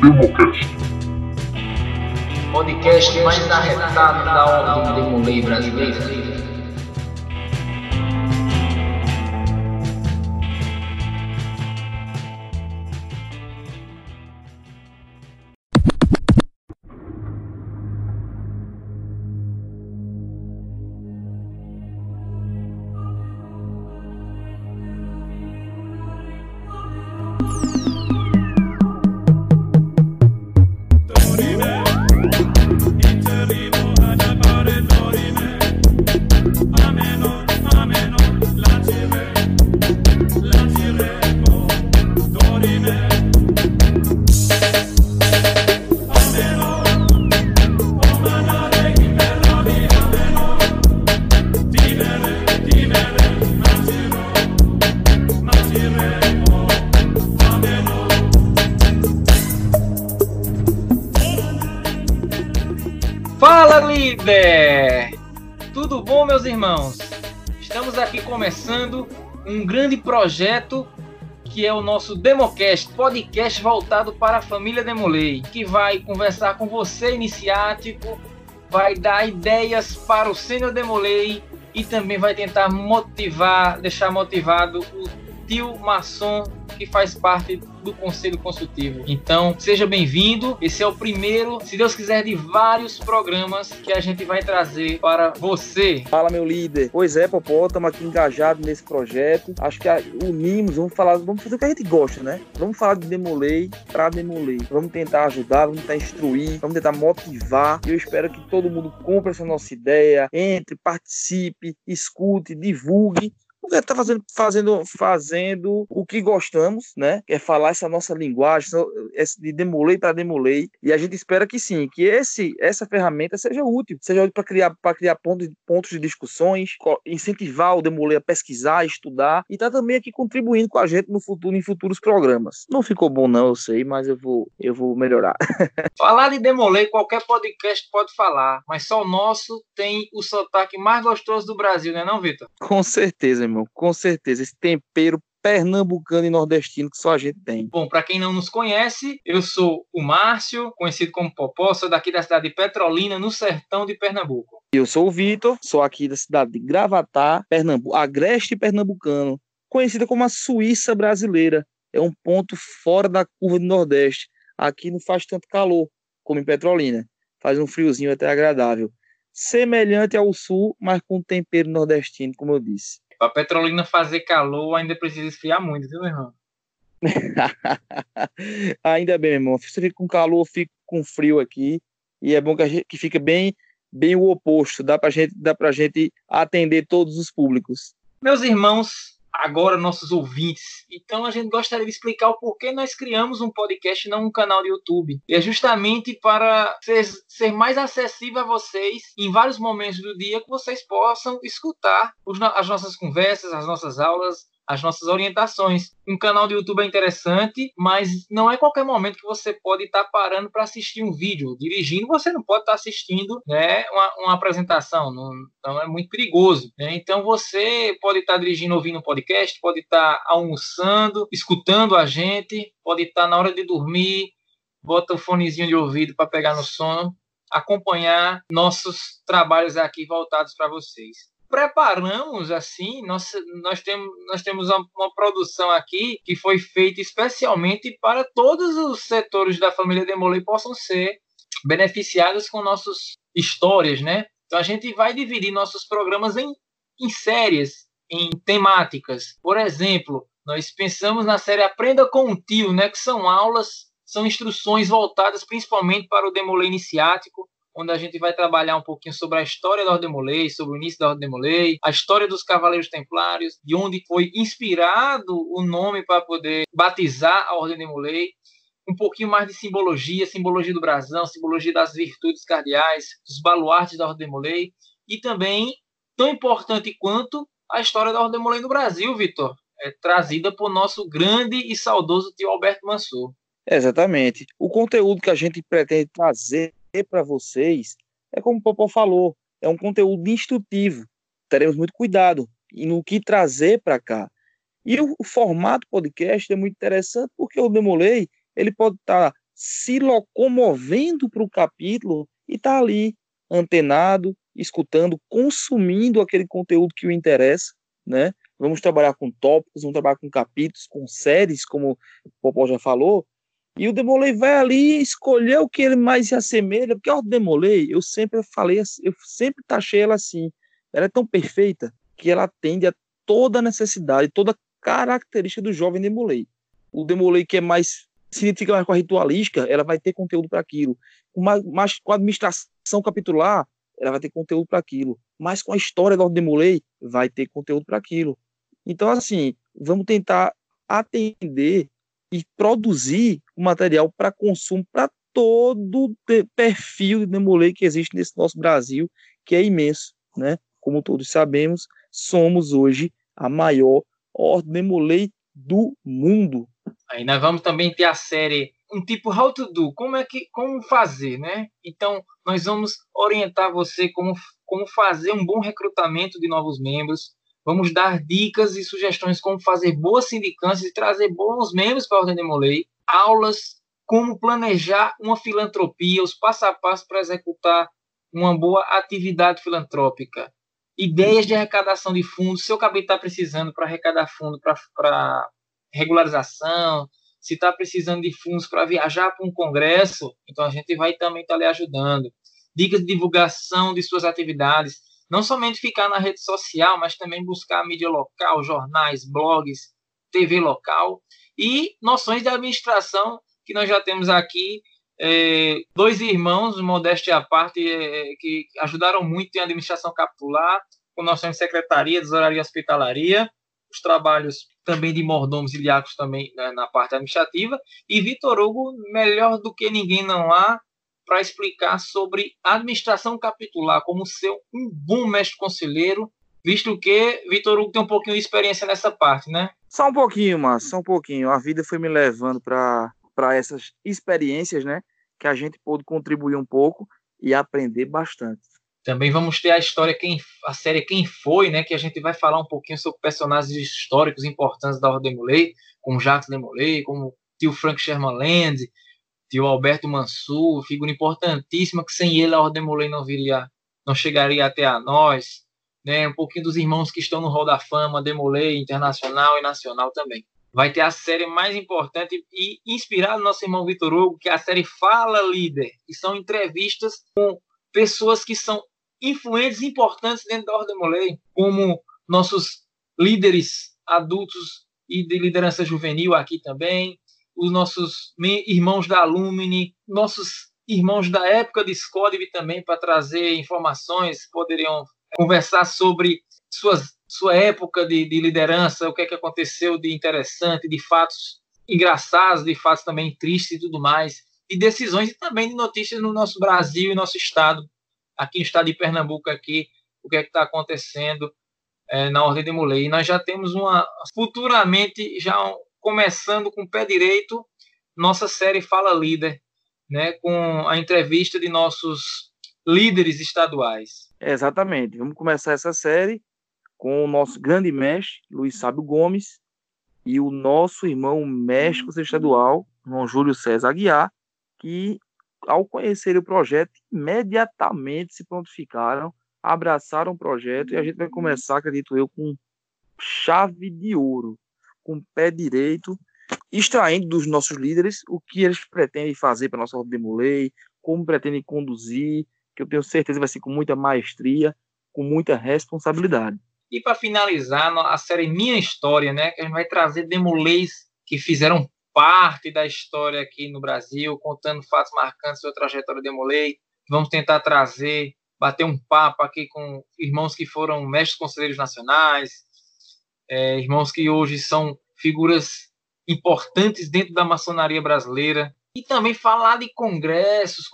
Democast. Podcast mais arretado da ordem Demolei brasileira. Projeto que é o nosso Democast, podcast voltado para a família Demolei, que vai conversar com você, iniciático, vai dar ideias para o Sênior Demolei e também vai tentar motivar, deixar motivado o tio maçom que faz parte do Conselho Consultivo. Então, seja bem-vindo. Esse é o primeiro, se Deus quiser, de vários programas que a gente vai trazer para você. Fala, meu líder. Pois é, Popó, estamos aqui engajados nesse projeto. Acho que unimos, vamos falar, vamos fazer o que a gente gosta, né? Vamos falar de Demolei para Demolei. Vamos tentar ajudar, vamos tentar instruir, vamos tentar motivar. Eu espero que todo mundo compre essa nossa ideia, entre, participe, escute, divulgue porque tá fazendo, fazendo, fazendo o que gostamos, né? Que é falar essa nossa linguagem, de demolei para demolei. E a gente espera que sim, que esse, essa ferramenta seja útil, seja útil para criar, criar pontos, pontos de discussões, incentivar o demolei a pesquisar, a estudar e tá também aqui contribuindo com a gente no futuro, em futuros programas. Não ficou bom, não, eu sei, mas eu vou, eu vou melhorar. falar de demolei, qualquer podcast pode falar, mas só o nosso tem o sotaque mais gostoso do Brasil, né, não, Vitor? Com certeza, irmão irmão, com certeza. Esse tempero pernambucano e nordestino que só a gente tem. Bom, para quem não nos conhece, eu sou o Márcio, conhecido como Popó, sou daqui da cidade de Petrolina, no sertão de Pernambuco. Eu sou o Vitor, sou aqui da cidade de Gravatá, Pernambuco, agreste pernambucano, conhecida como a Suíça brasileira. É um ponto fora da curva do Nordeste. Aqui não faz tanto calor como em Petrolina. Faz um friozinho até agradável. Semelhante ao sul, mas com tempero nordestino, como eu disse. Para Petrolina fazer calor, ainda precisa esfriar muito, viu, meu irmão? ainda bem, meu irmão. Você fica com calor, eu fico com frio aqui. E é bom que, a gente, que fica bem, bem o oposto. Dá para gente, dá pra gente atender todos os públicos. Meus irmãos, agora nossos ouvintes. Então a gente gostaria de explicar o porquê nós criamos um podcast, não um canal de YouTube. E é justamente para ser, ser mais acessível a vocês em vários momentos do dia que vocês possam escutar os, as nossas conversas, as nossas aulas, as nossas orientações. Um canal do YouTube é interessante, mas não é qualquer momento que você pode estar parando para assistir um vídeo. Dirigindo, você não pode estar assistindo né, uma, uma apresentação, não, então é muito perigoso. Né? Então você pode estar dirigindo, ouvindo um podcast, pode estar almoçando, escutando a gente, pode estar na hora de dormir, bota o fonezinho de ouvido para pegar no sono, acompanhar nossos trabalhos aqui voltados para vocês preparamos assim, nós, nós, temos, nós temos uma, uma, produção aqui que foi feita especialmente para todos os setores da família Demolei possam ser beneficiados com nossas histórias, né? Então a gente vai dividir nossos programas em, em séries, em temáticas. Por exemplo, nós pensamos na série Aprenda com o Tio, né? Que são aulas, são instruções voltadas principalmente para o Demolei iniciático, onde a gente vai trabalhar um pouquinho sobre a história da Ordem Molay, sobre o início da Ordem Molay, a história dos Cavaleiros Templários, de onde foi inspirado o nome para poder batizar a Ordem de Molay, um pouquinho mais de simbologia, simbologia do brasão, simbologia das virtudes cardeais, dos baluartes da Ordem de Molay, e também, tão importante quanto, a história da Ordem de Molay no Brasil, Vitor, é trazida por nosso grande e saudoso tio Alberto Mansur. Exatamente. O conteúdo que a gente pretende trazer para vocês é como o Popó falou, é um conteúdo instrutivo. Teremos muito cuidado no que trazer para cá. E o, o, formato podcast é muito interessante porque o Demolei ele pode estar tá se locomovendo para o capítulo e tá ali antenado, escutando, consumindo aquele conteúdo que o interessa, né? Vamos trabalhar com tópicos, vamos trabalhar com capítulos, com séries, como o Popó já falou, e o Demolei vai ali escolher o que ele mais se assemelha, porque o Demolei, eu sempre falei, eu sempre taxei ela assim, ela é tão perfeita que ela atende a toda necessidade, toda característica do jovem Demolei. O Demolei que é mais se identifica mais com a ritualística, ela vai ter conteúdo para aquilo. Mas com a administração capitular, ela vai ter conteúdo para aquilo. Mas com a história do Demolei, vai ter conteúdo para aquilo. Então, assim, vamos tentar atender e produzir o material para consumo para todo o perfil de Demolei que existe nesse nosso Brasil, que é imenso, né? Como todos sabemos, somos hoje a maior ordem Demolei do mundo. Aí nós vamos também ter a série um tipo how to do, como é que como fazer, né? Então, nós vamos orientar você como como fazer um bom recrutamento de novos membros. Vamos dar dicas e sugestões como fazer boas sindicâncias e trazer bons membros para a Ordem de Molei. Aulas como planejar uma filantropia, os passo a passo para executar uma boa atividade filantrópica. Ideias de arrecadação de fundos, se eu acabei estar precisando para arrecadar fundo para regularização, se está precisando de fundos para viajar para um congresso, então a gente vai também estar tá lhe ajudando. Dicas de divulgação de suas atividades, não somente ficar na rede social, mas também buscar a mídia local, jornais, blogs, TV local e noções de administração que nós já temos aqui. É, dois irmãos, modéstia à parte, é, que ajudaram muito em administração capitular, com noções de secretaria, tesouraria e hospitalaria, os trabalhos também de mordomos e diáconos também né, na parte administrativa, e Vitor Hugo, melhor do que ninguém não há, para explicar sobre administração capitular, como ser um bom mestre conselheiro, visto que Vitor Hugo tem um pouquinho de experiência nessa parte, né? Só um pouquinho, Márcio, só um pouquinho. A vida foi me levando para essas experiências, né? Que a gente pôde contribuir um pouco e aprender bastante. Também vamos ter a história, quem, a série Quem Foi, né? Que a gente vai falar um pouquinho sobre personagens históricos importantes da Ordem Demolay, como Jacques Demolay, como tio Frank Sherman Land, tio Alberto Mansur, figura importantíssima que sem ele a Ordem Demolay não viria, não chegaria até a nós, né? Um pouquinho dos irmãos que estão no Hall da Fama, Demolay, internacional e nacional também. Vai ter a série mais importante e inspirada no nosso irmão Vitor Hugo, que é a série Fala Líder, que são entrevistas com pessoas que são influentes importantes dentro da Ordem Molei, como nossos líderes adultos e de liderança juvenil aqui também, os nossos irmãos da Alumni, nossos irmãos da época de Scodiv também, para trazer informações, poderiam conversar sobre suas, sua época de, de liderança, o que é que aconteceu de interessante, de fatos engraçados, de fatos também tristes e tudo mais, de decisões e também de notícias no nosso Brasil e nosso estado aqui no estado de Pernambuco, aqui, o que é que está acontecendo é, na Ordem de Mulei. E nós já temos uma, futuramente, já começando com o pé direito, nossa série Fala Líder, né, com a entrevista de nossos líderes estaduais. exatamente. Vamos começar essa série com o nosso grande mestre, Luiz Sábio Gomes, e o nosso irmão mestre estadual, João Júlio César Aguiar, que ao conhecer o projeto, imediatamente se prontificaram, abraçaram o projeto e a gente vai começar, acredito eu, com chave de ouro, com pé direito, extraindo dos nossos líderes o que eles pretendem fazer para a nossa ordem de como pretendem conduzir, que eu tenho certeza vai ser com muita maestria, com muita responsabilidade. E para finalizar, a série Minha História, né, que a gente vai trazer demolês que fizeram parte da história aqui no Brasil, contando fatos marcantes da trajetória de Molay. Vamos tentar trazer, bater um papo aqui com irmãos que foram mestres conselheiros nacionais, é, irmãos que hoje são figuras importantes dentro da maçonaria brasileira. E também falar de congressos,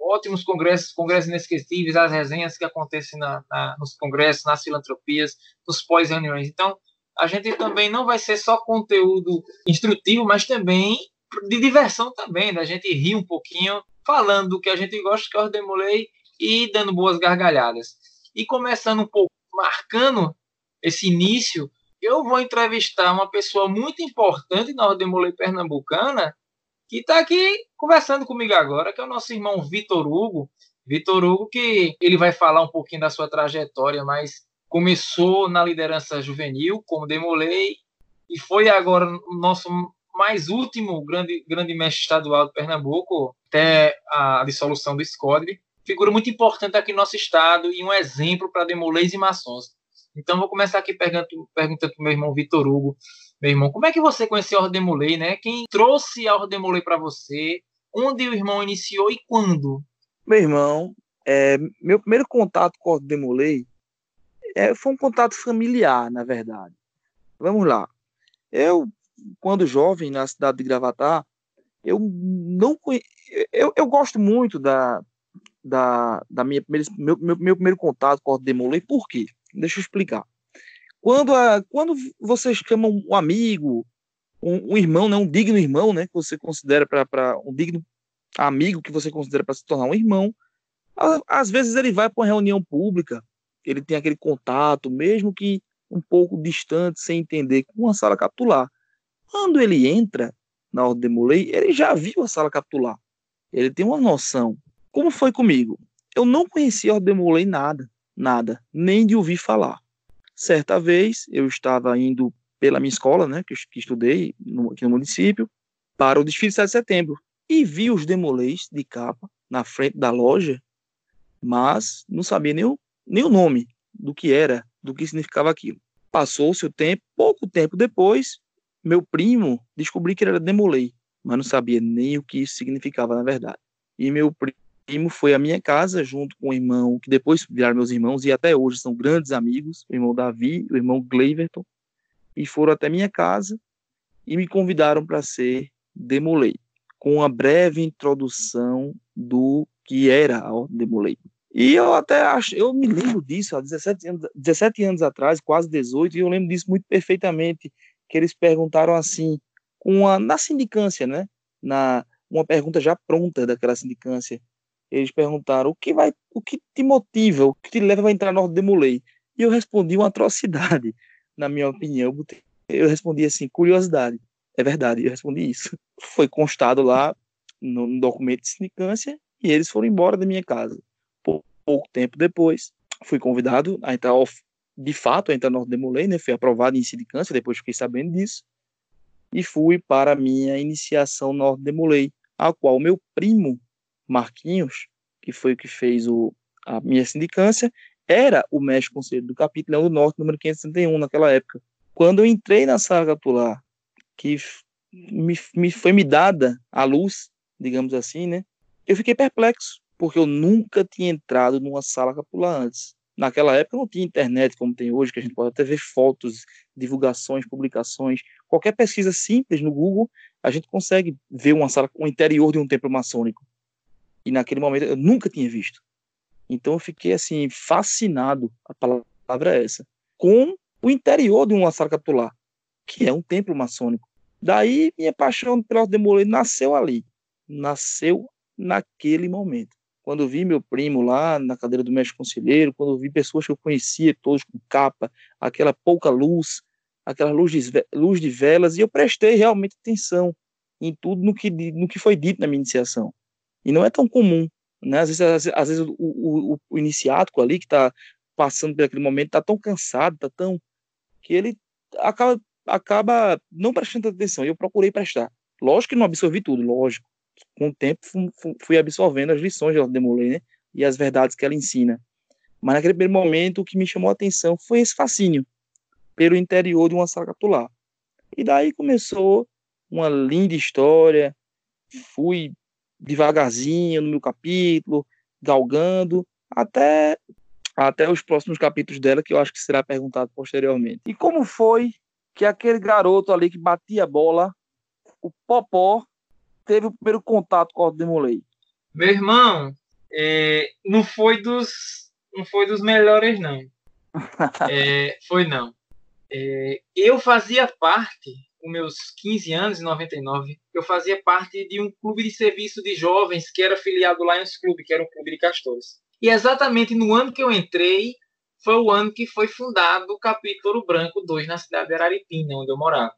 ótimos congressos, congressos inesquecíveis, as resenhas que acontecem na, na, nos congressos, nas filantropias, nos pós-reuniões. Então, a gente também não vai ser só conteúdo instrutivo, mas também de diversão também, da gente rir um pouquinho, falando do que a gente gosta, que eu demolei, e dando boas gargalhadas. E começando um pouco, marcando esse início, eu vou entrevistar uma pessoa muito importante na Ordem Molei Pernambucana, que está aqui conversando comigo agora, que é o nosso irmão Vitor Hugo. Vitor Hugo, que ele vai falar um pouquinho da sua trajetória, mas começou na liderança juvenil, como Demolei, e foi agora o nosso mais último grande, grande mestre estadual de Pernambuco, até a dissolução do SCODRE. Figura muito importante aqui no nosso estado e um exemplo para Demolês e maçons. Então, vou começar aqui perguntando para o meu irmão Vitor Hugo. Meu irmão, como é que você conheceu a Ordem Molay, né? Quem trouxe a Ordem Molay para você? Onde o irmão iniciou e quando? Meu irmão, é, meu primeiro contato com a Ordem Molay é, foi um contato familiar, na verdade. Vamos lá. Eu, quando jovem, na cidade de Gravatar, eu não conhe... eu, eu gosto muito da, da, da minha meu, meu, meu primeiro contato com a Ordem Molay, por quê? Deixa eu explicar. Quando, a, quando você chama um amigo, um, um irmão, né, um digno irmão, né, que você considera para um digno amigo que você considera para se tornar um irmão, às vezes ele vai para uma reunião pública, ele tem aquele contato, mesmo que um pouco distante, sem entender, com uma sala capitular. Quando ele entra na Ordem de Molay, ele já viu a sala capitular. Ele tem uma noção. Como foi comigo? Eu não conhecia a Ordem de Molay nada nada, nem de ouvir falar. Certa vez, eu estava indo pela minha escola, né, que, que estudei no, aqui no município, para o desfile de 7 de setembro, e vi os demolês de capa na frente da loja, mas não sabia nem o, nem o nome do que era, do que significava aquilo. Passou-se o tempo, pouco tempo depois, meu primo descobriu que era demolei, mas não sabia nem o que isso significava na verdade. E meu primo foi à minha casa junto com o irmão, que depois viraram meus irmãos e até hoje são grandes amigos, o irmão Davi, o irmão Gleiverton, e foram até minha casa e me convidaram para ser Demolei, com uma breve introdução do que era a Demolei. E eu até acho, eu me lembro disso há 17 anos, 17 anos atrás, quase 18, e eu lembro disso muito perfeitamente, que eles perguntaram assim, com a, na sindicância, né? Na, uma pergunta já pronta daquela sindicância, eles perguntaram o que vai, o que te motiva, o que te leva a entrar no Demolei. E eu respondi uma atrocidade, na minha opinião. Eu respondi assim, curiosidade. É verdade, eu respondi isso. Foi constado lá no, no documento de sindicância e eles foram embora da minha casa. Pouco, tempo depois, fui convidado a entrar, de fato, a entrar no Demolei, né? Fui aprovado em sindicância, depois fiquei sabendo disso. E fui para a minha iniciação no Demolei, a qual meu primo Marquinhos, que foi o que fez o, a minha sindicância, era o mestre conselheiro do capítulo do Norte, número 561, naquela época. Quando eu entrei na sala capitular, que me, me foi me dada a luz, digamos assim, né? Eu fiquei perplexo, porque eu nunca tinha entrado numa sala capitular antes. Naquela época não tinha internet como tem hoje, que a gente pode até ver fotos, divulgações, publicações. Qualquer pesquisa simples no Google, a gente consegue ver uma sala, o interior de um templo maçônico. E naquele momento eu nunca tinha visto. Então eu fiquei assim, fascinado, a palavra é essa, com o interior de uma sala capitular, que é um templo maçônico. Daí minha paixão pela Demolei nasceu ali. Nasceu naquele momento. Quando vi meu primo lá na cadeira do mestre conselheiro, quando vi pessoas que eu conhecia, todos com capa, aquela pouca luz, aquela luz de, luz de velas, e eu prestei realmente atenção em tudo no que, no que foi dito na minha iniciação. E não é tão comum, né? Às vezes, às, vezes o, o, o, iniciático ali que está passando por aquele momento está tão cansado, está tão que ele acaba acaba não prestando atenção. Eu procurei prestar. Lógico que não absorvi tudo, lógico. Com o tempo fui absorvendo as lições de Demolay, né? E as verdades que ela ensina. Mas naquele primeiro momento o que me chamou a atenção foi esse fascínio pelo interior de uma sala capitular. E daí começou uma linda história. Fui devagarzinho no meu capítulo, galgando, até, até os próximos capítulos dela, que eu acho que será perguntado posteriormente. E como foi que aquele garoto ali que batia a bola, o Popó, teve o primeiro contato com o Demolei? Meu irmão, é, não foi dos não foi dos melhores não. é, foi não. É, eu fazia parte com meus 15 anos, em 99, eu fazia parte de um clube de serviço de jovens que era filiado em Lions Clube, que era um clube de castores. E exatamente no ano que eu entrei, foi o ano que foi fundado o Capítulo Branco 2 na cidade de Araripina, onde eu morava.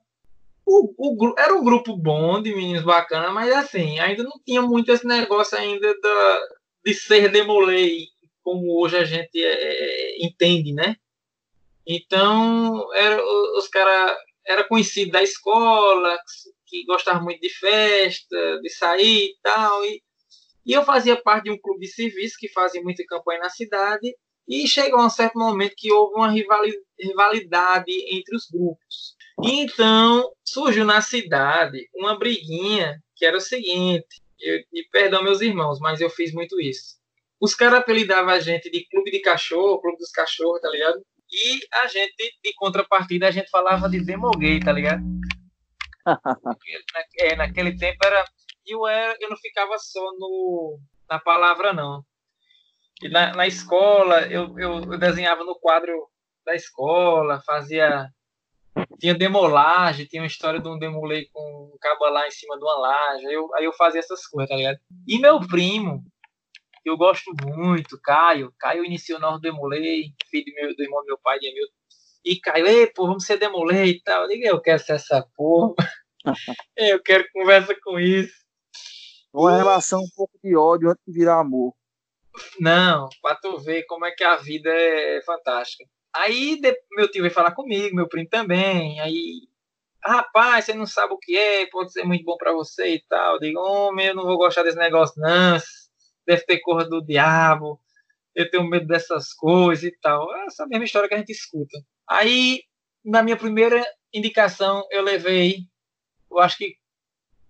O, o, era um grupo bom de meninos bacanas, mas assim, ainda não tinha muito esse negócio ainda da, de ser demolei, como hoje a gente é, é entende, né? Então, era, os caras era conhecido da escola, que gostava muito de festa, de sair e tal. E, e eu fazia parte de um clube de serviço que fazia muita campanha na cidade. E chegou um certo momento que houve uma rivalidade entre os grupos. E então surgiu na cidade uma briguinha que era o seguinte: eu, e perdão meus irmãos, mas eu fiz muito isso. Os caras apelidavam a gente de clube de cachorro, clube dos cachorros, tá ligado? E a gente, de contrapartida, a gente falava de demogay, tá ligado? é, naquele tempo era. Eu, era, eu não ficava só no, na palavra, não. E na, na escola, eu, eu, eu desenhava no quadro da escola, fazia. Tinha demolagem, tinha uma história de um demolei com um cabo lá em cima de uma laje. Aí eu, aí eu fazia essas coisas, tá ligado? E meu primo, eu gosto muito, Caio, Caio iniciou nós demolei, filho do, meu, do irmão do meu pai, de Emilton. E Caio, ei, pô, vamos ser demolei e tal. Eu digo, eu quero ser essa porra. eu quero conversa com isso. Uma e... relação um pouco de ódio antes de virar amor. Não, pra tu ver como é que a vida é fantástica. Aí meu tio veio falar comigo, meu primo também. Aí, rapaz, você não sabe o que é, pode ser muito bom para você e tal. Eu digo, homem, eu não vou gostar desse negócio, não. Deve ter cor do diabo. Eu tenho medo dessas coisas e tal. É essa mesma história que a gente escuta. Aí, na minha primeira indicação, eu levei, eu acho que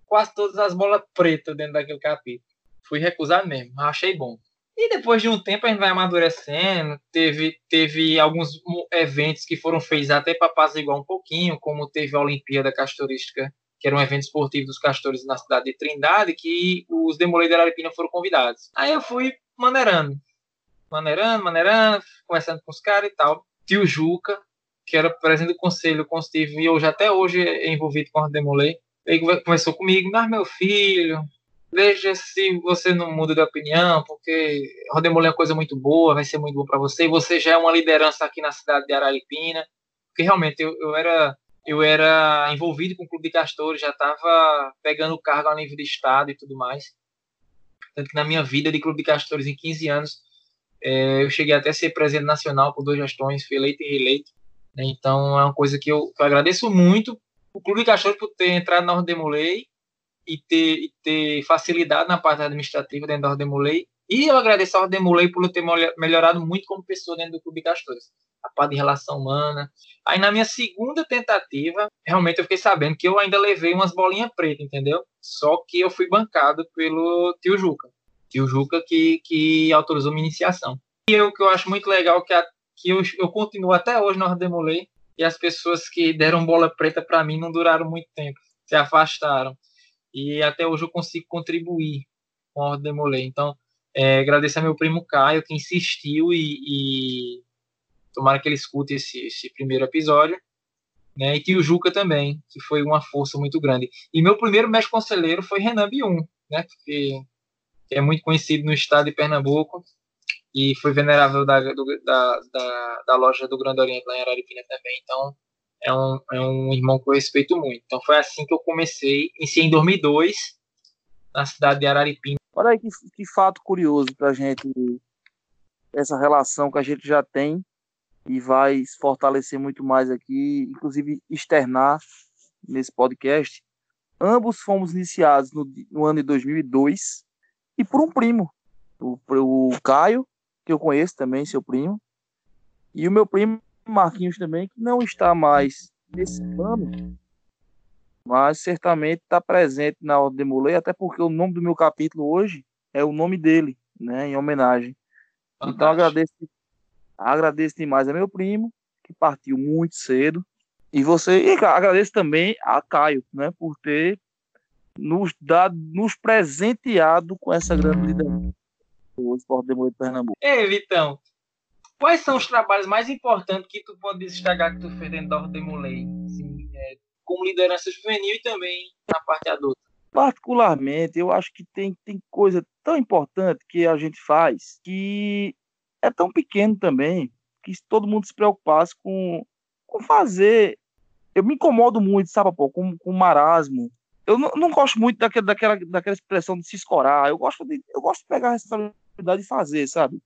quase todas as bolas pretas dentro daquele capítulo. Fui recusado mesmo, achei bom. E depois de um tempo a gente vai amadurecendo. Teve, teve alguns eventos que foram feitos até para apaziguar um pouquinho, como teve a Olimpíada Castorística, que era um evento esportivo dos castores na cidade de Trindade, que os Demolei de Araripina foram convidados. Aí eu fui maneirando, maneirando, maneirando, conversando com os caras e tal. Tio Juca, que era presidente do conselho consultivo e hoje até hoje é envolvido com a Demolei, ele conversou comigo, mas meu filho, veja se você não muda de opinião, porque Rodemolé é uma coisa muito boa, vai ser muito bom para você, e você já é uma liderança aqui na cidade de Araripina, porque realmente eu, eu era eu era envolvido com o Clube de Castores, já estava pegando cargo a nível de estado e tudo mais. Tanto que na minha vida de Clube de Castores, em 15 anos, é, eu cheguei até a ser presidente nacional por duas gestões, fui eleito e reeleito. Né? Então é uma coisa que eu, que eu agradeço muito o Clube de Castores por ter entrado na Ordemolei e ter, e ter facilidade na parte administrativa dentro da Ordemulei. E eu agradeço a Ordemulei por ter melhorado muito como pessoa dentro do Clube Castores. A parte de relação humana. Aí na minha segunda tentativa, realmente eu fiquei sabendo que eu ainda levei umas bolinhas pretas, entendeu? Só que eu fui bancado pelo tio Juca. Tio Juca que, que autorizou minha iniciação. E o que eu acho muito legal que, a, que eu, eu continuo até hoje na Ordemulei e as pessoas que deram bola preta para mim não duraram muito tempo, se afastaram e até hoje eu consigo contribuir com Ordem Demolei. Então, é, agradecer ao meu primo Caio, que insistiu e, e tomara que ele escute esse, esse primeiro episódio. Né, e tio Juca também, que foi uma força muito grande. E meu primeiro mestre conselheiro foi Renan Bium, né, que, que, é muito conhecido no estado de Pernambuco e foi venerável da, do, da, da, da, loja do Grande Oriente lá em Araripina também. Então, é um, é um irmão que eu respeito muito. Então foi assim que eu comecei, iniciei em 2002, na cidade de Araripina. Olha aí que, que fato curioso para a gente, essa relação que a gente já tem e vai se fortalecer muito mais aqui, inclusive externar nesse podcast. Ambos fomos iniciados no, no ano de 2002 e por um primo, o, o Caio, que eu conheço também, seu primo, e o meu primo Marquinhos também, que não está mais nesse plano, mas certamente está presente na Ordem de até porque o nome do meu capítulo hoje é o nome dele, né, em homenagem. Fantástico. Então agradeço, agradeço demais a meu primo, que partiu muito cedo, e você, e agradeço também a Caio, né, por ter nos dado, nos presenteado com essa grande liderança do Esporte de Pernambuco. Ei, Vitão, Quais são os trabalhos mais importantes que tu pode destacar que tu fez dentro da Ordem é, como liderança juvenil e também na parte adulta? Particularmente, eu acho que tem, tem coisa tão importante que a gente faz que é tão pequeno também, que todo mundo se preocupasse com, com fazer. Eu me incomodo muito, sabe, pô, com, com marasmo. Eu não, não gosto muito daquela, daquela, daquela expressão de se escorar. Eu gosto de, eu gosto de pegar a responsabilidade de fazer, sabe?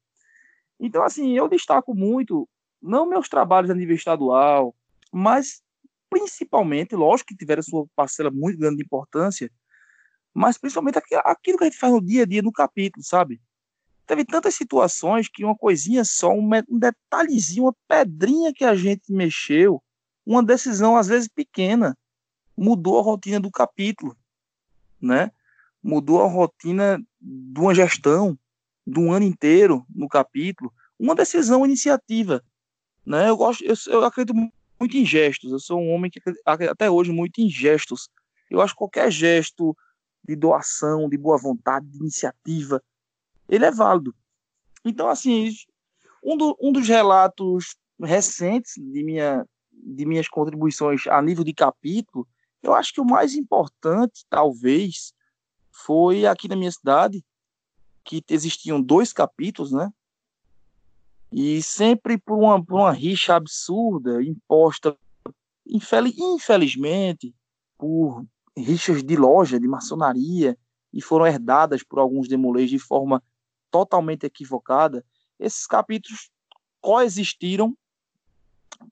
Então, assim, eu destaco muito, não meus trabalhos a nível estadual, mas principalmente, lógico que tiveram sua parcela muito grande de importância, mas principalmente aquilo que a gente faz no dia a dia, no capítulo, sabe? Teve tantas situações que uma coisinha só, um, detalhezinho, uma pedrinha que a gente mexeu, uma decisão às vezes pequena, mudou a rotina do capítulo, né? Mudou a rotina de uma gestão, de um ano inteiro no capítulo, uma decisão, uma iniciativa, né? Eu gosto, eu, eu acredito muito em gestos. Eu sou um homem que até hoje muito em gestos. Eu acho que qualquer gesto de doação, de boa vontade, de iniciativa, ele é válido. Então, assim, um, do, um dos relatos recentes de, minha, de minhas contribuições a nível de capítulo eu acho que o mais importante, talvez, foi aqui na minha cidade, que existiam dois capítulos, né? E sempre por uma, por uma rixa absurda, imposta, infelizmente, por rixas de loja, de maçonaria, e foram herdadas por alguns demolês de forma totalmente equivocada, esses capítulos coexistiram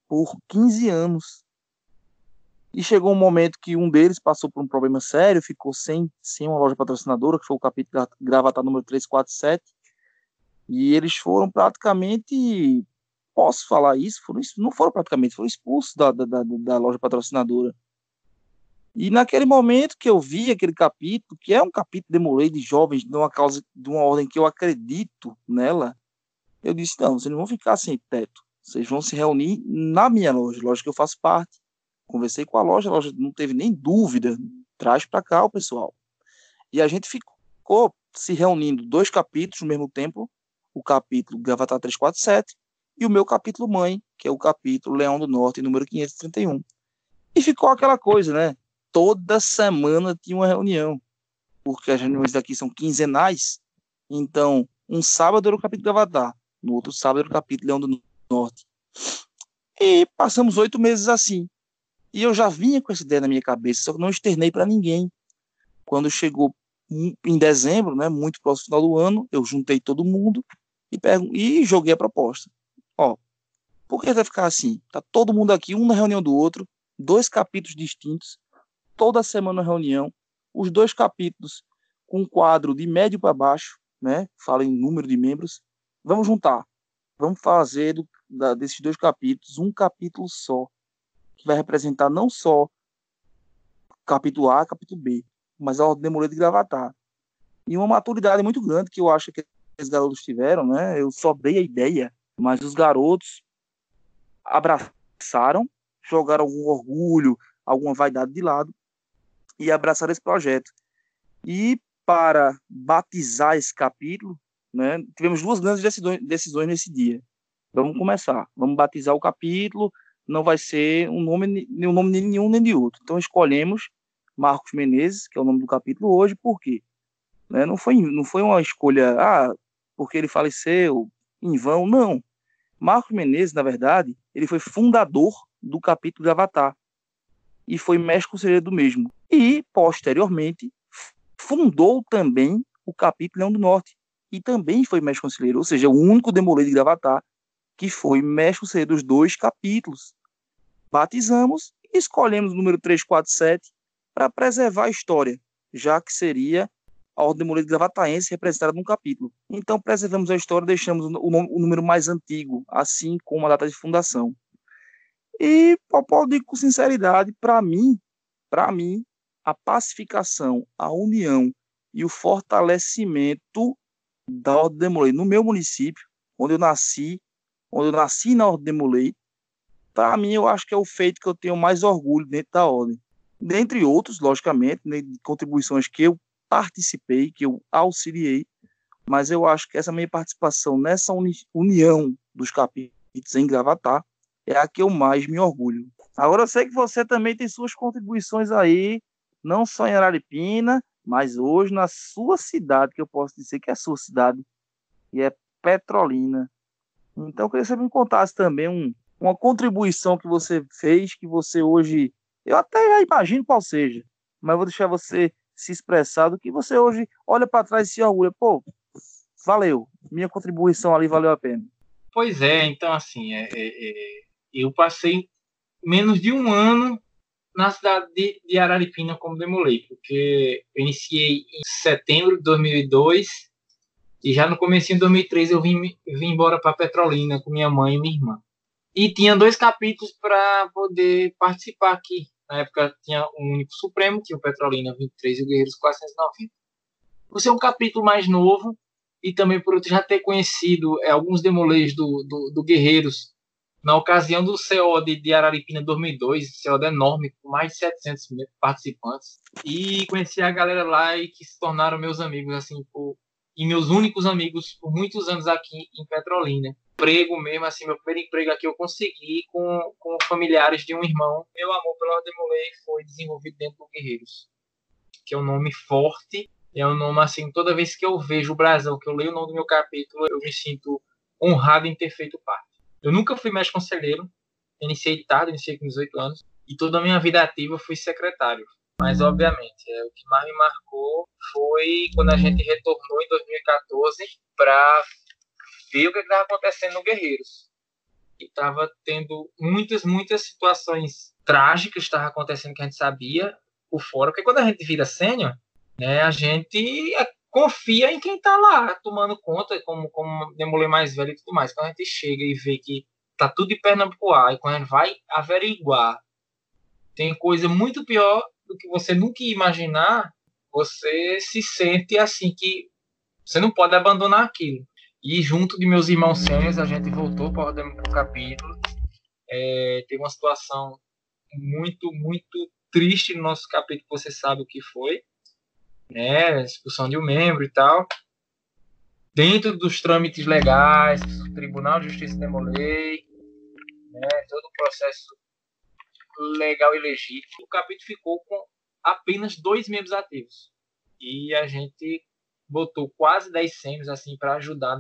por 15 anos e chegou um momento que um deles passou por um problema sério, ficou sem, sem uma loja patrocinadora, que foi o capítulo Gravatar número 347. E eles foram praticamente, posso falar isso, foram, não foram praticamente, foram expulsos da, da, da, da loja patrocinadora. E naquele momento que eu vi aquele capítulo, que é um capítulo demolei de jovens de uma causa, de uma ordem que eu acredito nela, eu disse: não, vocês não vão ficar sem teto. Vocês vão se reunir na minha loja, loja que eu faço parte. Conversei com a loja, a loja não teve nem dúvida, traz para cá o pessoal. E a gente ficou se reunindo dois capítulos no mesmo tempo, o capítulo Gravatar 347 e o meu capítulo Mãe, que é o capítulo Leão do Norte, número 531. E ficou aquela coisa, né? Toda semana tinha uma reunião, porque as reuniões daqui são quinzenais. Então, um sábado era o capítulo Gravatar, no outro sábado era o capítulo Leão do Norte. E passamos oito meses assim. E eu já vinha com essa ideia na minha cabeça, só que não externei para ninguém. Quando chegou em dezembro, né, muito próximo ao final do ano, eu juntei todo mundo e, e joguei a proposta. Ó, por que vai ficar assim? Tá todo mundo aqui, um na reunião do outro, dois capítulos distintos, toda semana reunião, os dois capítulos com um quadro de médio para baixo, né? Fala em número de membros. Vamos juntar. Vamos fazer do, da, desses dois capítulos um capítulo só que vai representar não só capítulo A, capítulo B, mas a Ordem Demolida de Gravatar. E uma maturidade muito grande que eu acho que esses garotos tiveram, né? Eu só dei a ideia, mas os garotos abraçaram, jogaram algum orgulho, alguma vaidade de lado e abraçaram esse projeto. E para batizar esse capítulo, né, tivemos duas grandes decisões, nesse dia. Vamos começar. Vamos batizar o capítulo, não vai ser um nome, um nome de nenhum nem de outro. Então escolhemos Marcos Menezes, que é o nome do capítulo hoje, por quê? Né? Não, foi, não foi uma escolha, ah, porque ele faleceu em vão, não. Marcos Menezes, na verdade, ele foi fundador do capítulo de Avatar e foi mestre conselheiro do mesmo. E, posteriormente, fundou também o capítulo Leão do Norte e também foi mestre conselheiro, ou seja, o único demolei de Avatar que foi mestre conselheiro dos dois capítulos batizamos e escolhemos o número 347 para preservar a história, já que seria a Ordem Demolida Gravataense representada num capítulo. Então, preservamos a história, deixamos o, o número mais antigo, assim como a data de fundação. E, eu digo com sinceridade, para mim, para mim, a pacificação, a união e o fortalecimento da Ordem Demolei no meu município, onde eu nasci, onde eu nasci na Ordem Demolei, para mim, eu acho que é o feito que eu tenho mais orgulho dentro da ordem. Dentre outros, logicamente, né, de contribuições que eu participei, que eu auxiliei, mas eu acho que essa minha participação nessa uni união dos capítulos em Gravatar é a que eu mais me orgulho. Agora, eu sei que você também tem suas contribuições aí, não só em Araripina, mas hoje na sua cidade, que eu posso dizer que é a sua cidade, e é Petrolina. Então eu queria que você me contasse também um, uma contribuição que você fez, que você hoje, eu até imagino qual seja, mas vou deixar você se expressar do que você hoje olha para trás e se orgulha. Pô, valeu, minha contribuição ali valeu a pena. Pois é, então assim, é, é, é, eu passei menos de um ano na cidade de, de Araripina como demolei, porque eu iniciei em setembro de 2002 e já no começo de 2003 eu vim, vim embora para Petrolina com minha mãe e minha irmã. E tinha dois capítulos para poder participar aqui. Na época tinha um único Supremo, tinha o Petrolina 23 e o Guerreiros 490. Por ser um capítulo mais novo e também por eu já ter conhecido é, alguns demolês do, do, do Guerreiros na ocasião do COD de Araripina 2002, COD enorme, com mais de 700 participantes, e conheci a galera lá e que se tornaram meus amigos, assim, por, e meus únicos amigos por muitos anos aqui em Petrolina. Emprego mesmo, assim, meu primeiro emprego aqui eu consegui com, com familiares de um irmão. Meu amor pelo Ardemolei foi desenvolvido dentro do Guerreiros, que é um nome forte, é um nome, assim, toda vez que eu vejo o Brasil, que eu leio o nome do meu capítulo, eu me sinto honrado em ter feito parte. Eu nunca fui mais conselheiro, iniciei tarde, iniciei com 18 anos, e toda a minha vida ativa fui secretário. Mas, obviamente, é, o que mais me marcou foi quando a gente retornou em 2014 para ver o que estava acontecendo no Guerreiros. E estava tendo muitas, muitas situações trágicas estavam acontecendo que a gente sabia por fora. Porque quando a gente vira sênior, né, a gente confia em quem está lá tomando conta, como, como demolei mais velho e tudo mais. Quando a gente chega e vê que tá tudo de perna e quando a gente vai averiguar, tem coisa muito pior do que você nunca imaginar, você se sente assim que você não pode abandonar aquilo. E junto de meus irmãos sênios, a gente voltou para o capítulo. É, teve uma situação muito, muito triste no nosso capítulo, você sabe o que foi né, expulsão de um membro e tal, dentro dos trâmites legais, o Tribunal de Justiça demolei, né, todo o processo legal e legítimo, o capítulo ficou com apenas dois membros ativos. E a gente botou quase 10 sêmios assim para ajudar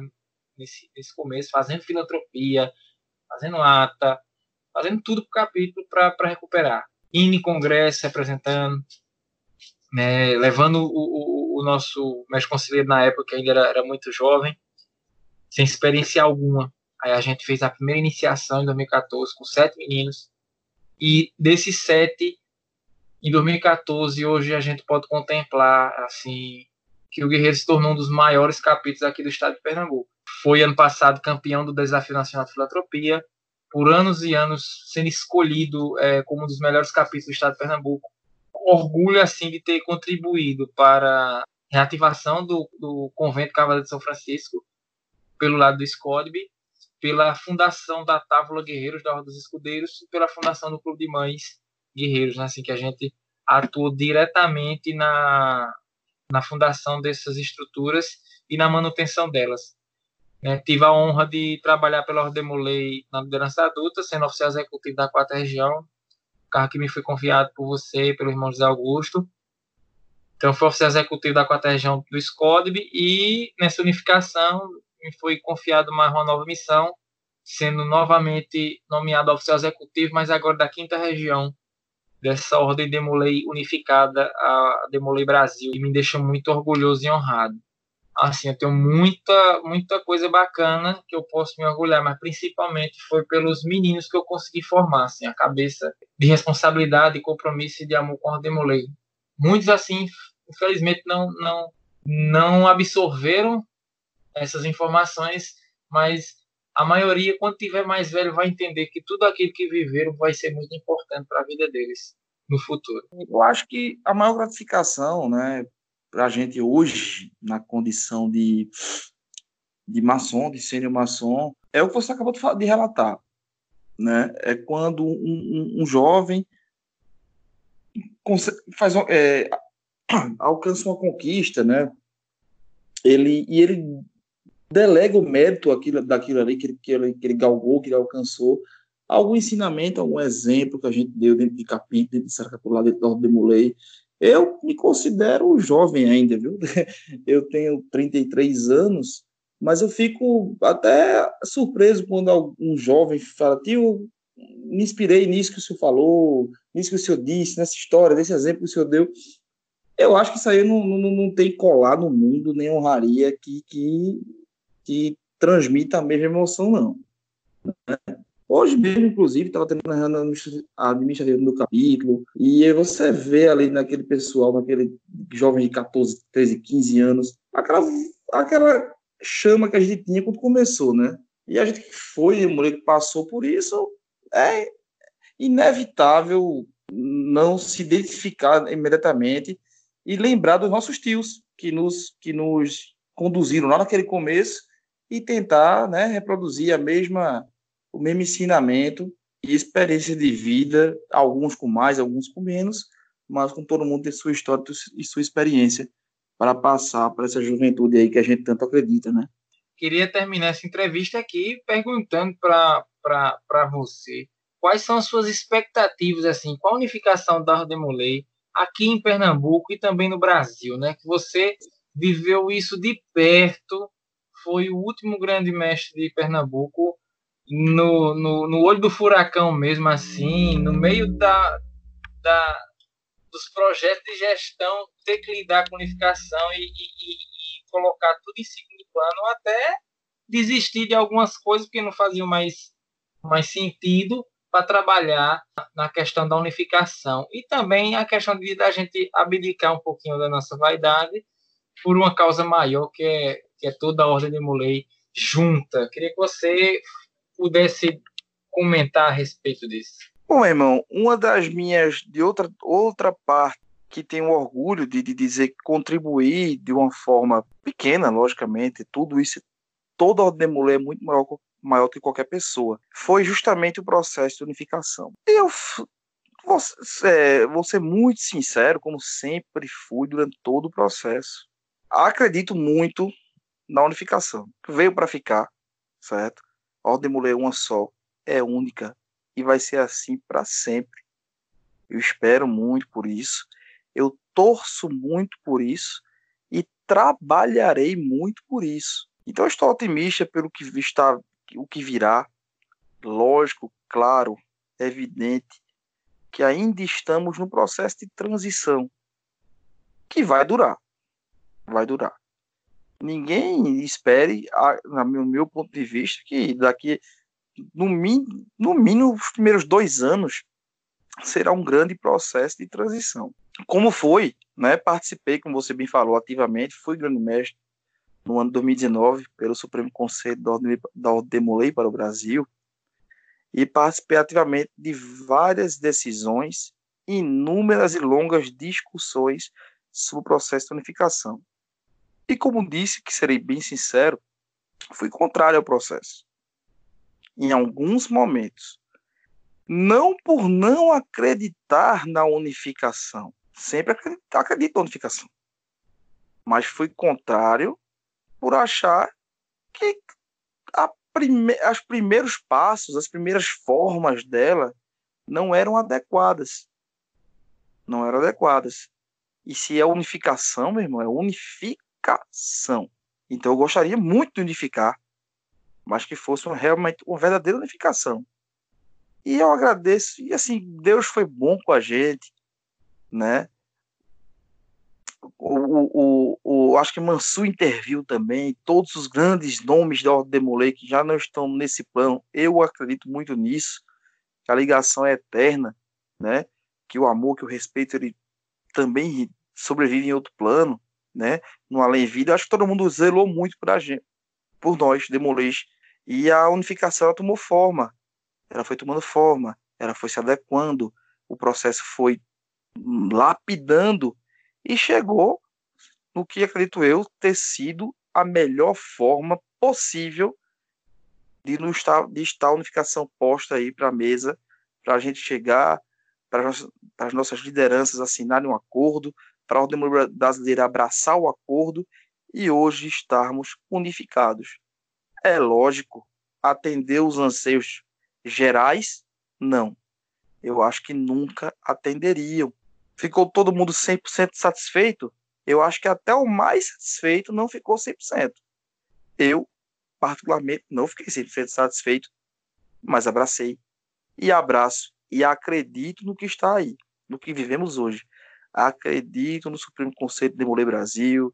nesse, nesse começo, fazendo filantropia, fazendo ata, fazendo tudo para o capítulo para recuperar. Indo em congresso, representando, né, levando o, o, o nosso mestre conselheiro na época, que ainda era, era muito jovem, sem experiência alguma. Aí a gente fez a primeira iniciação em 2014 com sete meninos, e desses sete, em 2014, hoje a gente pode contemplar assim que o Guerreiro se tornou um dos maiores capítulos aqui do estado de Pernambuco. Foi ano passado campeão do Desafio Nacional de Filantropia, por anos e anos sendo escolhido é, como um dos melhores capítulos do estado de Pernambuco orgulho assim de ter contribuído para a reativação do, do convento Cavaleiro de São Francisco pelo lado do SCODB, pela fundação da Távola Guerreiros da Ordem dos Escudeiros e pela fundação do Clube de Mães Guerreiros, né? assim que a gente atuou diretamente na, na fundação dessas estruturas e na manutenção delas. Né? Tive a honra de trabalhar pela Ordem Molei na liderança adulta, sendo oficial executivo da quarta região, carro que me foi confiado por você, pelo irmão José Augusto. Então, foi oficial executivo da quarta região do SCODB e nessa unificação me foi confiado mais uma nova missão, sendo novamente nomeado oficial executivo, mas agora da quinta região dessa ordem Demolei unificada, a Demolei Brasil, e me deixa muito orgulhoso e honrado assim, eu tenho muita, muita coisa bacana que eu posso me orgulhar, mas principalmente foi pelos meninos que eu consegui formar, assim, a cabeça de responsabilidade, de compromisso e de amor com a Demolei. Muitos, assim, infelizmente não, não, não absorveram essas informações, mas a maioria, quando tiver mais velho, vai entender que tudo aquilo que viveram vai ser muito importante para a vida deles no futuro. Eu acho que a maior gratificação, né, para a gente hoje, na condição de, de maçom, de sênior maçom, é o que você acabou de, relatar. Né? É quando um, um, um jovem faz, é, alcança uma conquista, né? Ele, e ele delega o mérito aquilo, daquilo ali que ele, que, ele, que ele galgou, que ele alcançou, algum ensinamento, algum exemplo que a gente deu dentro de capítulo, dentro de Saracapulá, dentro do Demolei, eu me considero jovem ainda, viu? Eu tenho 33 anos Mas eu fico até surpreso quando algum jovem fala, tio, me inspirei nisso que o senhor falou, nisso que o senhor disse, nessa história, nesse exemplo que o senhor deu. Eu acho que isso aí não, não, não tem colar no mundo, nem honraria que, que, que transmita a mesma emoção, não. Hoje mesmo, inclusive, estava tendo a administrativa do capítulo, e você vê ali naquele pessoal, naquele jovem de 14, 13, 15 anos, aquela, aquela chama que a gente tinha quando começou, né? E a gente que foi, que passou por isso, é inevitável não se identificar imediatamente e lembrar dos nossos tios que nos, que nos conduziram lá naquele começo e tentar né, reproduzir a mesma, o mesmo ensinamento e experiência de vida, alguns com mais, alguns com menos, mas com todo mundo tem sua história e sua experiência para passar para essa juventude aí que a gente tanto acredita, né? Queria terminar essa entrevista aqui perguntando para você quais são as suas expectativas assim com a unificação da Ordemolei aqui em Pernambuco e também no Brasil, né? Que você viveu isso de perto, foi o último grande mestre de Pernambuco no, no, no olho do furacão mesmo assim, no meio da, da dos projetos de gestão, ter que lidar com unificação e, e, e colocar tudo em segundo plano, até desistir de algumas coisas que não faziam mais, mais sentido para trabalhar na questão da unificação. E também a questão de da gente abdicar um pouquinho da nossa vaidade por uma causa maior que é, que é toda a ordem de Mulei junta. Queria que você pudesse comentar a respeito disso. Bom, irmão, uma das minhas de outra outra parte que tenho orgulho de, de dizer que contribuí de uma forma pequena, logicamente, tudo isso, toda a ordem de Mulei é muito maior maior que qualquer pessoa. Foi justamente o processo de unificação. Eu vou, é, vou ser muito sincero, como sempre fui durante todo o processo. Acredito muito na unificação. Veio para ficar, certo? A Ordem Mulher uma só, é única e vai ser assim para sempre. Eu espero muito por isso. Eu torço muito por isso e trabalharei muito por isso. Então eu estou otimista pelo que está o que virá. Lógico, claro, evidente que ainda estamos no processo de transição que vai durar. Vai durar. Ninguém espere, no meu ponto de vista, que daqui no, no mínimo os primeiros dois anos será um grande processo de transição. Como foi, né? Participei, como você bem falou, ativamente, fui grande mestre no ano 2019 pelo Supremo Conselho da Ordem para o Brasil e participei ativamente de várias decisões, inúmeras e longas discussões sobre o processo de unificação. E como disse, que serei bem sincero, fui contrário ao processo. Em alguns momentos. Não por não acreditar na unificação. Sempre acredito, acredito na unificação. Mas fui contrário por achar que prime os primeiros passos, as primeiras formas dela não eram adequadas. Não eram adequadas. E se é unificação, meu irmão, é unificação. Então eu gostaria muito de unificar, mas que fosse uma, realmente uma verdadeira unificação. E eu agradeço, e assim, Deus foi bom com a gente, né? o, o, o, acho que Mansu interviu também, todos os grandes nomes da Ordem Demolei que já não estão nesse plano, eu acredito muito nisso, que a ligação é eterna, né? que o amor, que o respeito, ele também sobrevive em outro plano, né? no além-vida, acho que todo mundo zelou muito por, a gente, por nós, Demolês, e a unificação ela tomou forma, ela foi tomando forma, ela foi se adequando, o processo foi lapidando e chegou no que acredito eu ter sido a melhor forma possível de, no estar, de estar a unificação posta aí para a mesa, para a gente chegar, para as nossas lideranças assinarem um acordo, para a Ordem Brasileira abraçar o acordo e hoje estarmos unificados. É lógico, atender os anseios gerais? Não. Eu acho que nunca atenderiam, ficou todo mundo 100% satisfeito, eu acho que até o mais satisfeito não ficou 100%. eu, particularmente, não fiquei sempre satisfeito, mas abracei e abraço e acredito no que está aí, no que vivemos hoje. Acredito no Supremo Conselho de Demoler Brasil,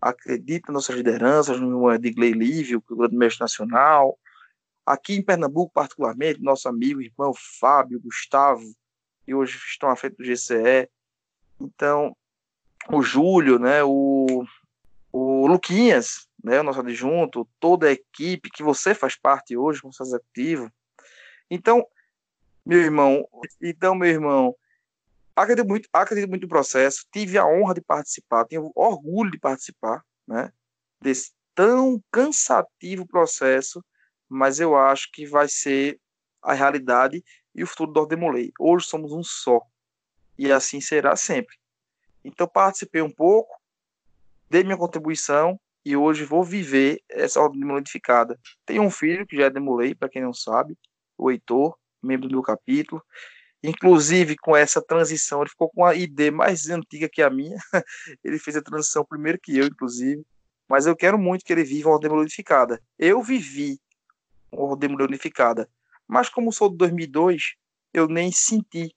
acredito nas nossas lideranças, no Edgley Lívio, o grande mestre nacional. Aqui em Pernambuco, particularmente, nosso amigo, irmão Fábio, Gustavo, que hoje estão à frente do GCE. Então, o Júlio, né, o, o Luquinhas, né, o nosso adjunto, toda a equipe que você faz parte hoje, como seu executivo. Então, meu irmão, então, meu irmão, acredito muito, acredito muito no processo, tive a honra de participar, tenho orgulho de participar, né, desse tão cansativo processo, mas eu acho que vai ser a realidade e o futuro do Ordemolei. Hoje somos um só, e assim será sempre. Então, participei um pouco, dei minha contribuição e hoje vou viver essa ordem modificada. Tenho um filho que já é demolei, para quem não sabe, o Heitor, membro do capítulo. Inclusive, com essa transição, ele ficou com a ID mais antiga que a minha. ele fez a transição primeiro que eu, inclusive. Mas eu quero muito que ele viva uma ordem modificada. Eu vivi uma ordem modificada. Mas como sou de 2002, eu nem senti,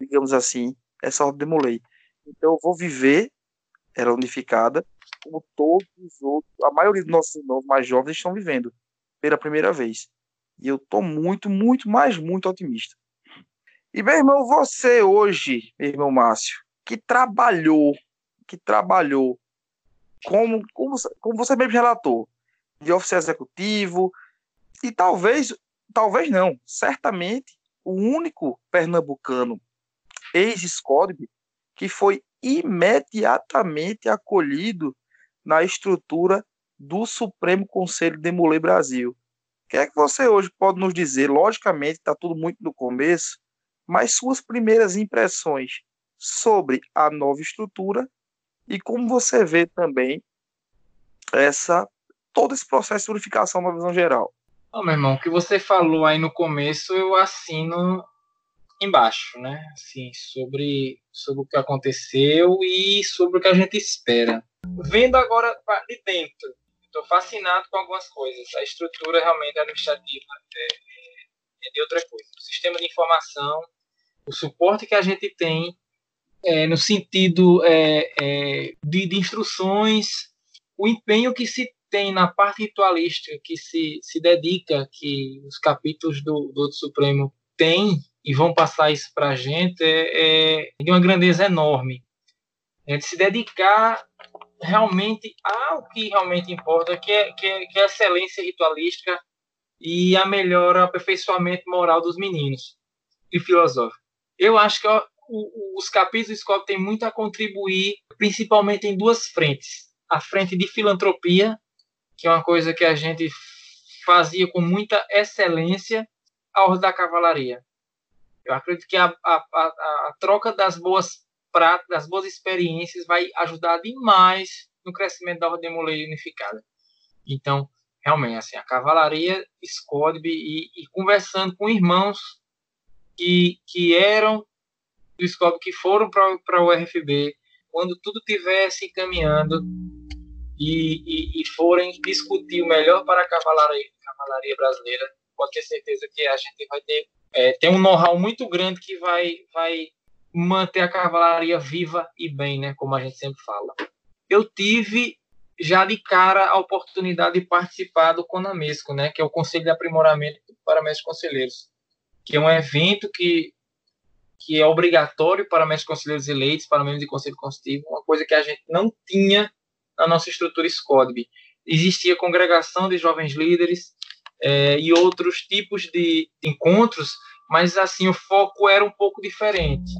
digamos assim, essa ordem demolei. Então eu vou viver ela unificada, como todos os outros, a maioria dos nossos irmãos mais jovens estão vivendo pela primeira vez. E eu tô muito, muito, mais muito otimista. E meu irmão, você hoje, meu irmão Márcio, que trabalhou, que trabalhou como, como, você mesmo relatou, de oficial executivo, e talvez, talvez não, certamente o único pernambucano ex-SCODB que foi imediatamente acolhido na estrutura do Supremo Conselho de Mulher Brasil. O que é que você hoje pode nos dizer? Logicamente, está tudo muito no começo, mas suas primeiras impressões sobre a nova estrutura e como você vê também essa todo esse processo de unificação na visão geral. Oh, meu irmão, o que você falou aí no começo, eu assino embaixo, né? Assim, sobre, sobre o que aconteceu e sobre o que a gente espera. Vendo agora de dentro, estou fascinado com algumas coisas. A estrutura realmente administrativa é, de outra coisa. O sistema de informação, o suporte que a gente tem é, no sentido é, é, de, de, instruções, o empenho que se tem na parte ritualística, que se, se dedica, que os capítulos do, do Supremo têm e vão passar isso para a gente é, é, de uma grandeza enorme. É de se dedicar realmente ao que realmente importa, que é, que é, que é a excelência ritualística e a melhor aperfeiçoamento moral dos meninos e filosófico. Eu acho que o, os capítulos do Escopo têm muito a contribuir, principalmente em duas frentes. A frente de filantropia, que é uma coisa que a gente fazia com muita excelência, a Ordem da Cavalaria. Eu acredito que a, a, a, a troca das boas práticas, das boas experiências vai ajudar demais no crescimento da ordem unificada. Então, realmente, assim, a cavalaria, SCODB e, e conversando com irmãos que, que eram do SCODB, que foram para o RFB, quando tudo tivesse caminhando e, e, e, forem discutir o melhor para a cavalaria, cavalaria brasileira, pode ter certeza que a gente vai ter é, tem um know-how muito grande que vai, vai manter a cavalaria viva e bem, né? Como a gente sempre fala. Eu tive já de cara a oportunidade de participar do CONAMESCO, né? Que é o Conselho de Aprimoramento para Mestres Conselheiros, que é um evento que que é obrigatório para mestres conselheiros eleitos, para membros de conselho consultivo, uma coisa que a gente não tinha na nossa estrutura SCODB. Existia congregação de jovens líderes, é, e outros tipos de encontros, mas assim o foco era um pouco diferente.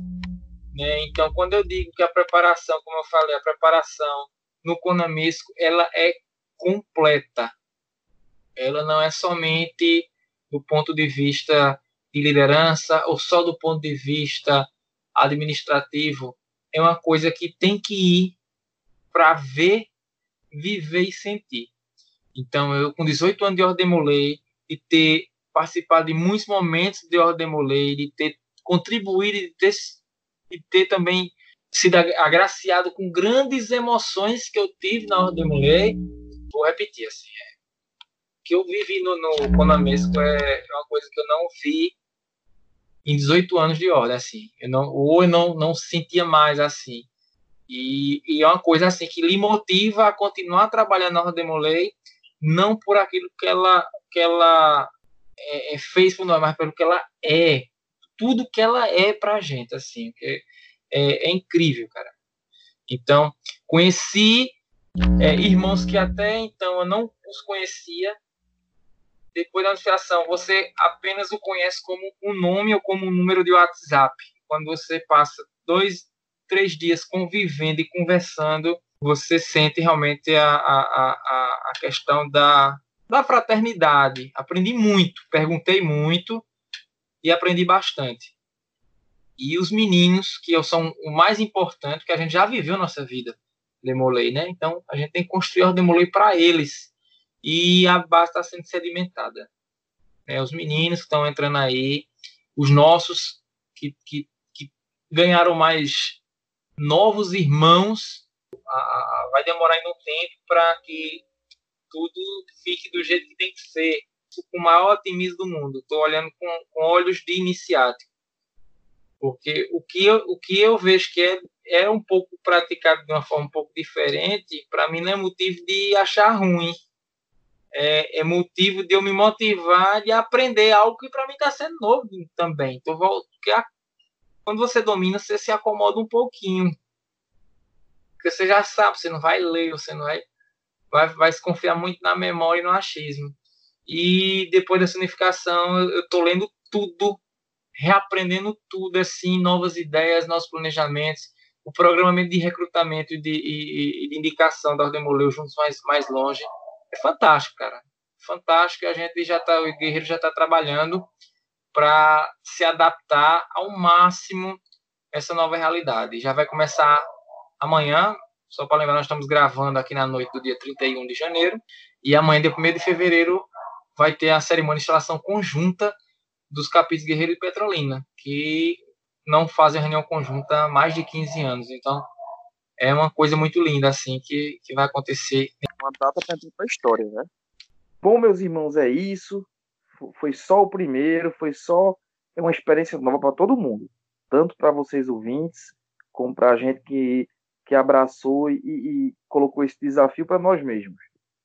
Né? Então, quando eu digo que a preparação, como eu falei, a preparação no Conamesco, ela é completa. Ela não é somente do ponto de vista de liderança ou só do ponto de vista administrativo. É uma coisa que tem que ir para ver, viver e sentir. Então, eu com 18 anos de Ordem Molei, de ter participado de muitos momentos de Ordem Molei, de ter contribuído, de ter, de ter também sido agraciado com grandes emoções que eu tive na Ordem Molei, vou repetir assim, é, que eu vivi no, no Conamesco é uma coisa que eu não vi em 18 anos de ordem, assim. Eu não, ou eu não, não sentia mais assim. E, e, é uma coisa assim que lhe motiva a continuar trabalhando na Ordem Molay, não por aquilo que ela, que ela é, é fez por nós, mas pelo que ela é. Tudo que ela é pra gente, assim. É, é, é incrível, cara. Então, conheci é, irmãos que até então eu não os conhecia. Depois da anunciação, você apenas o conhece como um nome ou como um número de WhatsApp. Quando você passa dois, três dias convivendo e conversando, você sente realmente a, a, a, a questão da, da fraternidade. Aprendi muito, perguntei muito e aprendi bastante. E os meninos, que são o mais importante, que a gente já viveu nossa vida, Demolei, né? Então a gente tem que construir o Demolei para eles. E a base está sendo sedimentada. É, os meninos que estão entrando aí, os nossos que, que, que ganharam mais novos irmãos, a, a, vai demorar ainda um tempo para que tudo fique do jeito que tem que ser. Com o maior otimismo do mundo. Estou olhando com, com olhos de iniciático. Porque o que eu, o que eu vejo que é, é um pouco praticado de uma forma um pouco diferente, para mim não é motivo de achar ruim. É, é, motivo de eu me motivar de aprender algo que para mim está sendo novo também. Então, quando você domina, você se acomoda um pouquinho. Porque você já sabe, você não vai ler, você não vai, vai, vai se confiar muito na memória e no achismo. E depois da unificação, eu estou lendo tudo reaprendendo tudo, assim, novas ideias, novos planejamentos, o programamento de recrutamento e de, e, e de indicação da Ordem Moleu juntos mais, mais longe. É fantástico, cara. Fantástico. A gente já tá, o Guerreiro já está trabalhando para se adaptar ao máximo essa nova realidade. Já vai começar amanhã, só para lembrar, nós estamos gravando aqui na noite do dia 31 de janeiro, e amanhã, dia 1 de fevereiro, vai ter a cerimônia de instalação conjunta dos capítulos Guerreiro e Petrolina, que não fazem reunião conjunta há mais de 15 anos. Então, é uma coisa muito linda, assim, que, que vai acontecer. Uma data para a história, né? Bom, meus irmãos, é isso. Foi só o primeiro, foi só é uma experiência nova para todo mundo, tanto para vocês ouvintes, como para a gente que, que abraçou e, e colocou esse desafio para nós mesmos,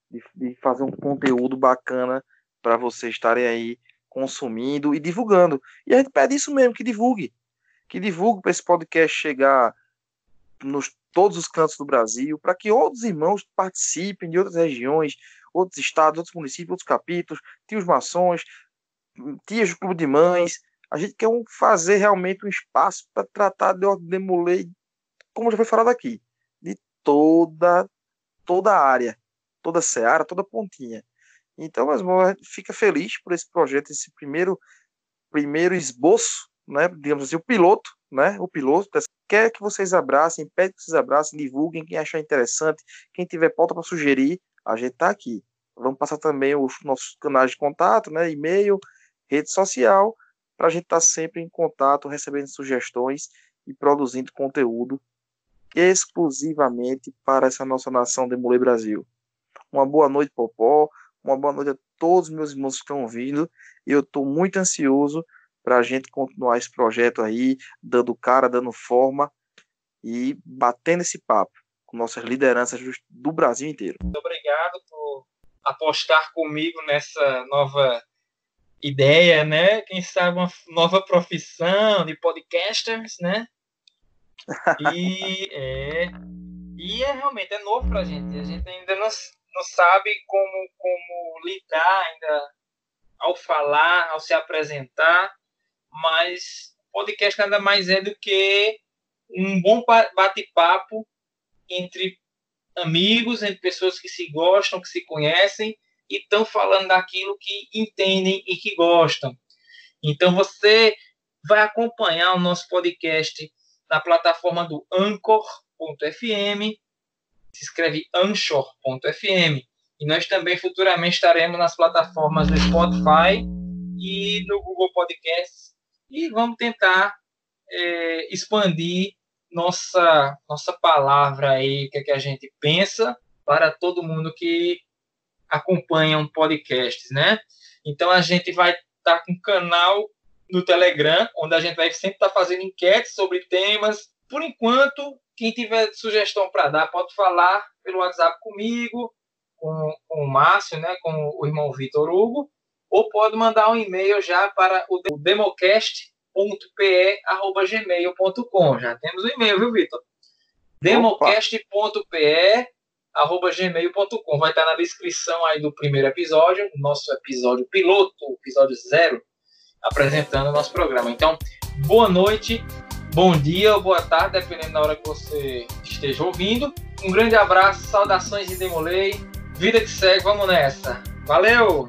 de, de fazer um conteúdo bacana para vocês estarem aí consumindo e divulgando. E a gente pede isso mesmo, que divulgue. Que divulgue para esse podcast chegar nos todos os cantos do Brasil, para que outros irmãos participem de outras regiões, outros estados, outros municípios, outros capítulos, tios maçons, tias do clube de mães. A gente quer fazer realmente um espaço para tratar de ordem como já foi falado aqui, de toda toda a área, toda a seara, toda a pontinha. Então, mas fica feliz por esse projeto, esse primeiro primeiro esboço, né, digamos assim, o piloto, né, o piloto, quer que vocês abracem, pede que vocês abracem, divulguem, quem achar interessante, quem tiver pauta para sugerir, a gente está aqui. Vamos passar também os nossos canais de contato, né, e-mail, rede social, para a gente estar tá sempre em contato, recebendo sugestões e produzindo conteúdo exclusivamente para essa nossa nação de Mulher Brasil. Uma boa noite, Popó. Uma boa noite a todos os meus irmãos que estão ouvindo. Eu estou muito ansioso para a gente continuar esse projeto aí, dando cara, dando forma e batendo esse papo com nossas lideranças do Brasil inteiro. Muito obrigado por apostar comigo nessa nova ideia, né? Quem sabe uma nova profissão de podcasters, né? E é, e é realmente é novo para a gente. A gente ainda não, não sabe como, como lidar ainda ao falar, ao se apresentar, mas o podcast nada mais é do que um bom bate-papo entre amigos, entre pessoas que se gostam, que se conhecem e estão falando daquilo que entendem e que gostam. Então você vai acompanhar o nosso podcast na plataforma do anchor.fm, se escreve anchor.fm. E nós também futuramente estaremos nas plataformas do Spotify e no Google Podcasts. E vamos tentar é, expandir nossa, nossa palavra aí, o que, é que a gente pensa, para todo mundo que acompanham podcasts, né? Então a gente vai estar tá com um canal no Telegram, onde a gente vai sempre estar tá fazendo enquetes sobre temas. Por enquanto, quem tiver sugestão para dar, pode falar pelo WhatsApp comigo, com, com o Márcio, né, com o irmão Vitor Hugo, ou pode mandar um e-mail já para o democast.pe.gmail.com. Já temos o e-mail, viu, Vitor? democast.pe.gmail.com. Vai estar na descrição aí do primeiro episódio, nosso episódio piloto, episódio zero, apresentando o nosso programa. Então, boa noite, bom dia ou boa tarde, dependendo da hora que você esteja ouvindo. Um grande abraço, saudações de Demolei. Vida que segue, vamos nessa. Valeu!